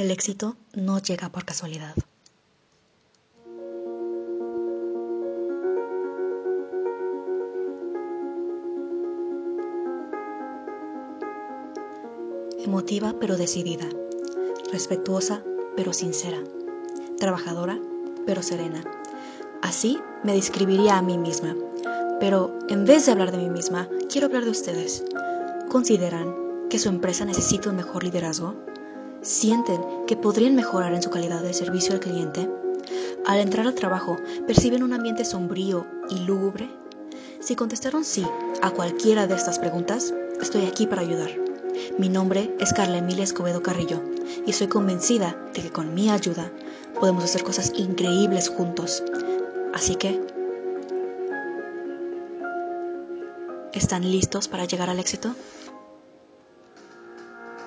El éxito no llega por casualidad. Emotiva pero decidida, respetuosa pero sincera, trabajadora pero serena. Así me describiría a mí misma. Pero en vez de hablar de mí misma, quiero hablar de ustedes. ¿Consideran que su empresa necesita un mejor liderazgo? ¿Sienten que podrían mejorar en su calidad de servicio al cliente? Al entrar al trabajo, ¿perciben un ambiente sombrío y lúgubre? Si contestaron sí a cualquiera de estas preguntas, estoy aquí para ayudar. Mi nombre es Carla Emilia Escobedo Carrillo y estoy convencida de que con mi ayuda podemos hacer cosas increíbles juntos. Así que, ¿están listos para llegar al éxito?